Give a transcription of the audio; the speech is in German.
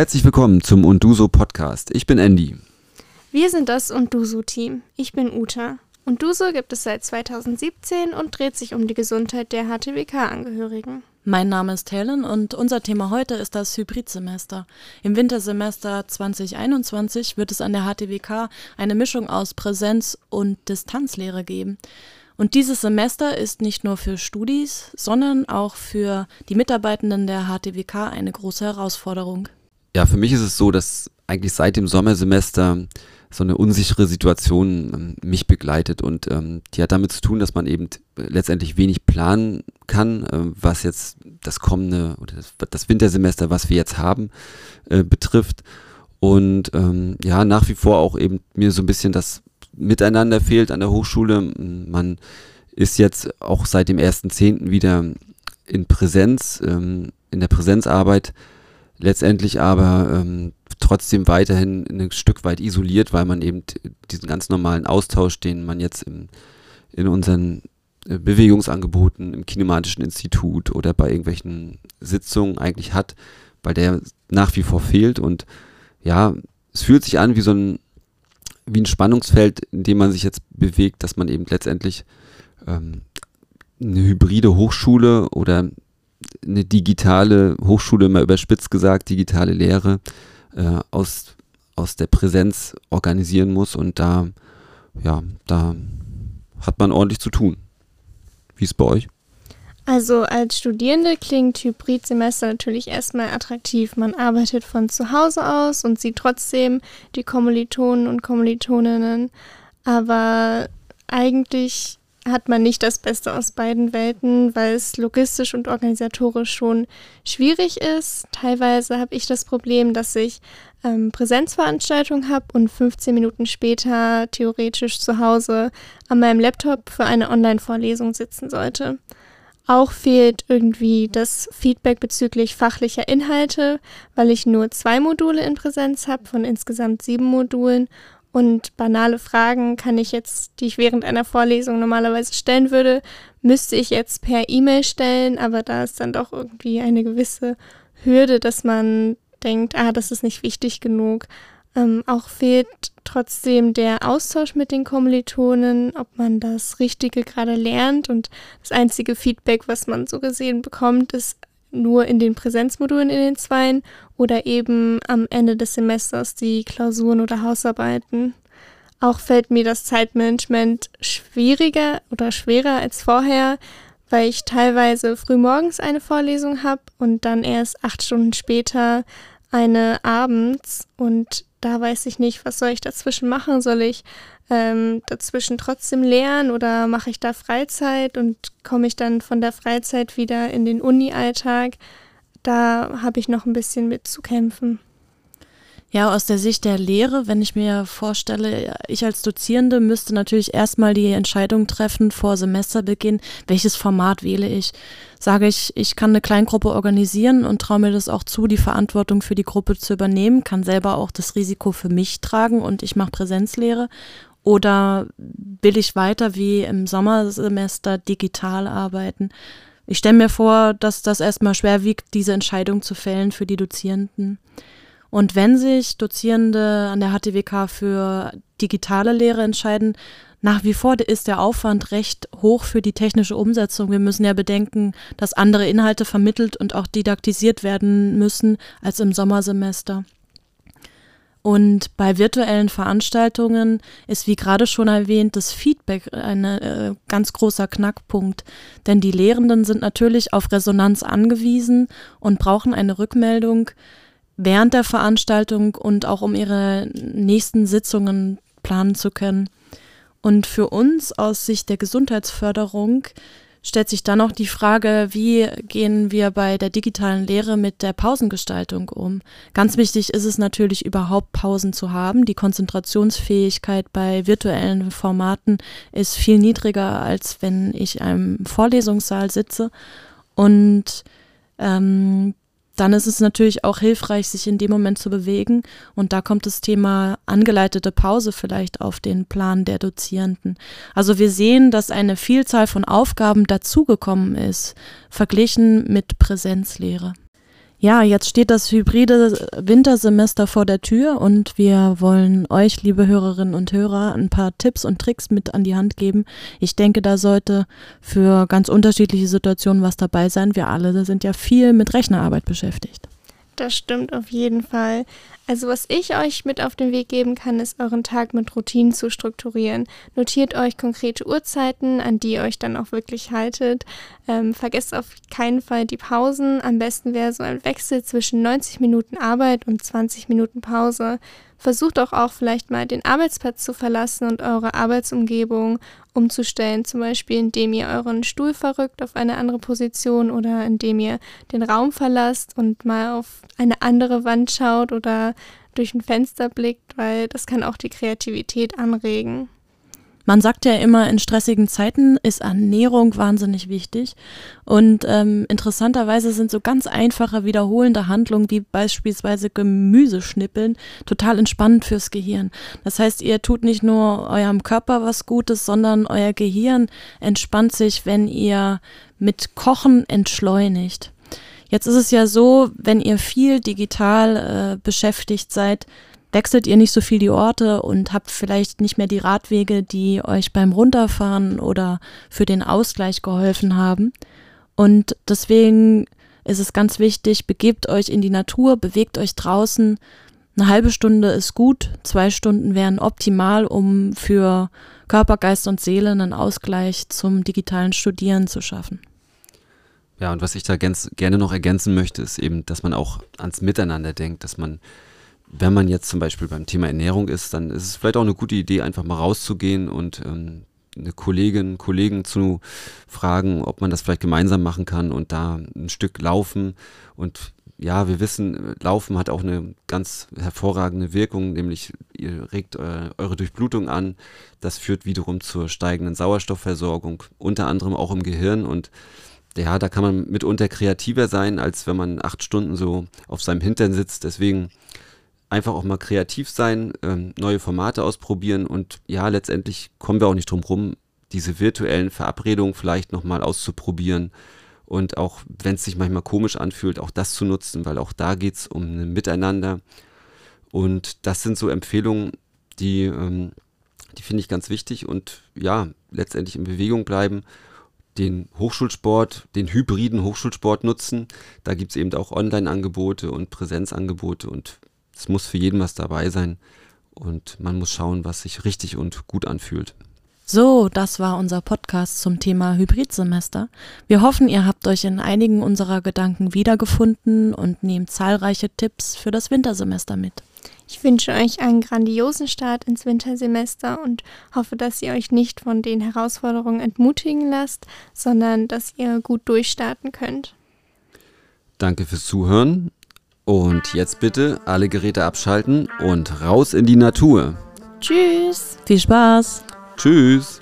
Herzlich willkommen zum Unduso Podcast. Ich bin Andy. Wir sind das Unduso-Team. Ich bin Uta. Unduso gibt es seit 2017 und dreht sich um die Gesundheit der HTWK-Angehörigen. Mein Name ist Helen und unser Thema heute ist das Hybridsemester. Im Wintersemester 2021 wird es an der HTWK eine Mischung aus Präsenz- und Distanzlehre geben. Und dieses Semester ist nicht nur für Studis, sondern auch für die Mitarbeitenden der HTWK eine große Herausforderung. Ja, für mich ist es so, dass eigentlich seit dem Sommersemester so eine unsichere Situation ähm, mich begleitet und ähm, die hat damit zu tun, dass man eben letztendlich wenig planen kann, äh, was jetzt das kommende oder das, das, Wintersemester, was wir jetzt haben, äh, betrifft. Und ähm, ja, nach wie vor auch eben mir so ein bisschen das Miteinander fehlt an der Hochschule. Man ist jetzt auch seit dem 1.10. wieder in Präsenz, ähm, in der Präsenzarbeit, letztendlich aber ähm, trotzdem weiterhin ein Stück weit isoliert, weil man eben diesen ganz normalen Austausch, den man jetzt im, in unseren äh, Bewegungsangeboten im Kinematischen Institut oder bei irgendwelchen Sitzungen eigentlich hat, weil der nach wie vor fehlt. Und ja, es fühlt sich an wie so ein wie ein Spannungsfeld, in dem man sich jetzt bewegt, dass man eben letztendlich ähm, eine hybride Hochschule oder eine digitale Hochschule, mal überspitzt gesagt, digitale Lehre äh, aus, aus der Präsenz organisieren muss und da, ja, da hat man ordentlich zu tun. Wie ist es bei euch? Also als Studierende klingt Hybridsemester natürlich erstmal attraktiv. Man arbeitet von zu Hause aus und sieht trotzdem die Kommilitonen und Kommilitoninnen. Aber eigentlich hat man nicht das Beste aus beiden Welten, weil es logistisch und organisatorisch schon schwierig ist. Teilweise habe ich das Problem, dass ich ähm, Präsenzveranstaltungen habe und 15 Minuten später theoretisch zu Hause an meinem Laptop für eine Online-Vorlesung sitzen sollte. Auch fehlt irgendwie das Feedback bezüglich fachlicher Inhalte, weil ich nur zwei Module in Präsenz habe von insgesamt sieben Modulen und banale Fragen kann ich jetzt, die ich während einer Vorlesung normalerweise stellen würde, müsste ich jetzt per E-Mail stellen, aber da ist dann doch irgendwie eine gewisse Hürde, dass man denkt, ah, das ist nicht wichtig genug. Ähm, auch fehlt trotzdem der Austausch mit den Kommilitonen, ob man das Richtige gerade lernt. Und das einzige Feedback, was man so gesehen bekommt, ist nur in den Präsenzmodulen in den Zweien oder eben am Ende des Semesters die Klausuren oder Hausarbeiten. Auch fällt mir das Zeitmanagement schwieriger oder schwerer als vorher, weil ich teilweise frühmorgens eine Vorlesung habe und dann erst acht Stunden später eine abends und da weiß ich nicht, was soll ich dazwischen machen? Soll ich ähm, dazwischen trotzdem lernen oder mache ich da Freizeit und komme ich dann von der Freizeit wieder in den Uni-Alltag? Da habe ich noch ein bisschen mit zu kämpfen. Ja, aus der Sicht der Lehre, wenn ich mir vorstelle, ich als Dozierende müsste natürlich erstmal die Entscheidung treffen vor Semesterbeginn, welches Format wähle ich. Sage ich, ich kann eine Kleingruppe organisieren und traue mir das auch zu, die Verantwortung für die Gruppe zu übernehmen, kann selber auch das Risiko für mich tragen und ich mache Präsenzlehre. Oder will ich weiter wie im Sommersemester digital arbeiten? Ich stelle mir vor, dass das erstmal schwer wiegt, diese Entscheidung zu fällen für die Dozierenden. Und wenn sich Dozierende an der HTWK für digitale Lehre entscheiden, nach wie vor ist der Aufwand recht hoch für die technische Umsetzung. Wir müssen ja bedenken, dass andere Inhalte vermittelt und auch didaktisiert werden müssen als im Sommersemester. Und bei virtuellen Veranstaltungen ist, wie gerade schon erwähnt, das Feedback ein äh, ganz großer Knackpunkt. Denn die Lehrenden sind natürlich auf Resonanz angewiesen und brauchen eine Rückmeldung, während der Veranstaltung und auch um ihre nächsten Sitzungen planen zu können. Und für uns aus Sicht der Gesundheitsförderung stellt sich dann noch die Frage, wie gehen wir bei der digitalen Lehre mit der Pausengestaltung um? Ganz wichtig ist es natürlich überhaupt Pausen zu haben. Die Konzentrationsfähigkeit bei virtuellen Formaten ist viel niedriger, als wenn ich einem Vorlesungssaal sitze. Und ähm, dann ist es natürlich auch hilfreich, sich in dem Moment zu bewegen. Und da kommt das Thema angeleitete Pause vielleicht auf den Plan der Dozierenden. Also wir sehen, dass eine Vielzahl von Aufgaben dazugekommen ist, verglichen mit Präsenzlehre. Ja, jetzt steht das hybride Wintersemester vor der Tür und wir wollen euch, liebe Hörerinnen und Hörer, ein paar Tipps und Tricks mit an die Hand geben. Ich denke, da sollte für ganz unterschiedliche Situationen was dabei sein. Wir alle sind ja viel mit Rechnerarbeit beschäftigt. Das stimmt auf jeden Fall. Also was ich euch mit auf den Weg geben kann, ist euren Tag mit Routinen zu strukturieren. Notiert euch konkrete Uhrzeiten, an die ihr euch dann auch wirklich haltet. Ähm, vergesst auf keinen Fall die Pausen. Am besten wäre so ein Wechsel zwischen 90 Minuten Arbeit und 20 Minuten Pause. Versucht auch, auch vielleicht mal den Arbeitsplatz zu verlassen und eure Arbeitsumgebung umzustellen, zum Beispiel indem ihr euren Stuhl verrückt auf eine andere Position oder indem ihr den Raum verlasst und mal auf eine andere Wand schaut oder durch ein Fenster blickt, weil das kann auch die Kreativität anregen. Man sagt ja immer, in stressigen Zeiten ist Ernährung wahnsinnig wichtig. Und ähm, interessanterweise sind so ganz einfache, wiederholende Handlungen wie beispielsweise Gemüseschnippeln total entspannend fürs Gehirn. Das heißt, ihr tut nicht nur eurem Körper was Gutes, sondern euer Gehirn entspannt sich, wenn ihr mit Kochen entschleunigt. Jetzt ist es ja so, wenn ihr viel digital äh, beschäftigt seid, wechselt ihr nicht so viel die Orte und habt vielleicht nicht mehr die Radwege, die euch beim Runterfahren oder für den Ausgleich geholfen haben. Und deswegen ist es ganz wichtig, begebt euch in die Natur, bewegt euch draußen. Eine halbe Stunde ist gut, zwei Stunden wären optimal, um für Körper, Geist und Seele einen Ausgleich zum digitalen Studieren zu schaffen. Ja, und was ich da gerne noch ergänzen möchte, ist eben, dass man auch ans Miteinander denkt, dass man wenn man jetzt zum Beispiel beim Thema Ernährung ist, dann ist es vielleicht auch eine gute Idee, einfach mal rauszugehen und ähm, eine Kollegin, Kollegen zu fragen, ob man das vielleicht gemeinsam machen kann und da ein Stück laufen. Und ja, wir wissen, Laufen hat auch eine ganz hervorragende Wirkung, nämlich ihr regt eure, eure Durchblutung an. Das führt wiederum zur steigenden Sauerstoffversorgung, unter anderem auch im Gehirn und ja, da kann man mitunter kreativer sein, als wenn man acht Stunden so auf seinem Hintern sitzt. Deswegen einfach auch mal kreativ sein, ähm, neue Formate ausprobieren und ja, letztendlich kommen wir auch nicht drum rum, diese virtuellen Verabredungen vielleicht nochmal auszuprobieren und auch, wenn es sich manchmal komisch anfühlt, auch das zu nutzen, weil auch da geht es um ein Miteinander. Und das sind so Empfehlungen, die, ähm, die finde ich ganz wichtig und ja, letztendlich in Bewegung bleiben den Hochschulsport, den hybriden Hochschulsport nutzen. Da gibt es eben auch Online-Angebote und Präsenzangebote und es muss für jeden was dabei sein und man muss schauen, was sich richtig und gut anfühlt. So, das war unser Podcast zum Thema Hybridsemester. Wir hoffen, ihr habt euch in einigen unserer Gedanken wiedergefunden und nehmt zahlreiche Tipps für das Wintersemester mit. Ich wünsche euch einen grandiosen Start ins Wintersemester und hoffe, dass ihr euch nicht von den Herausforderungen entmutigen lasst, sondern dass ihr gut durchstarten könnt. Danke fürs Zuhören und jetzt bitte alle Geräte abschalten und raus in die Natur. Tschüss. Viel Spaß. Tschüss.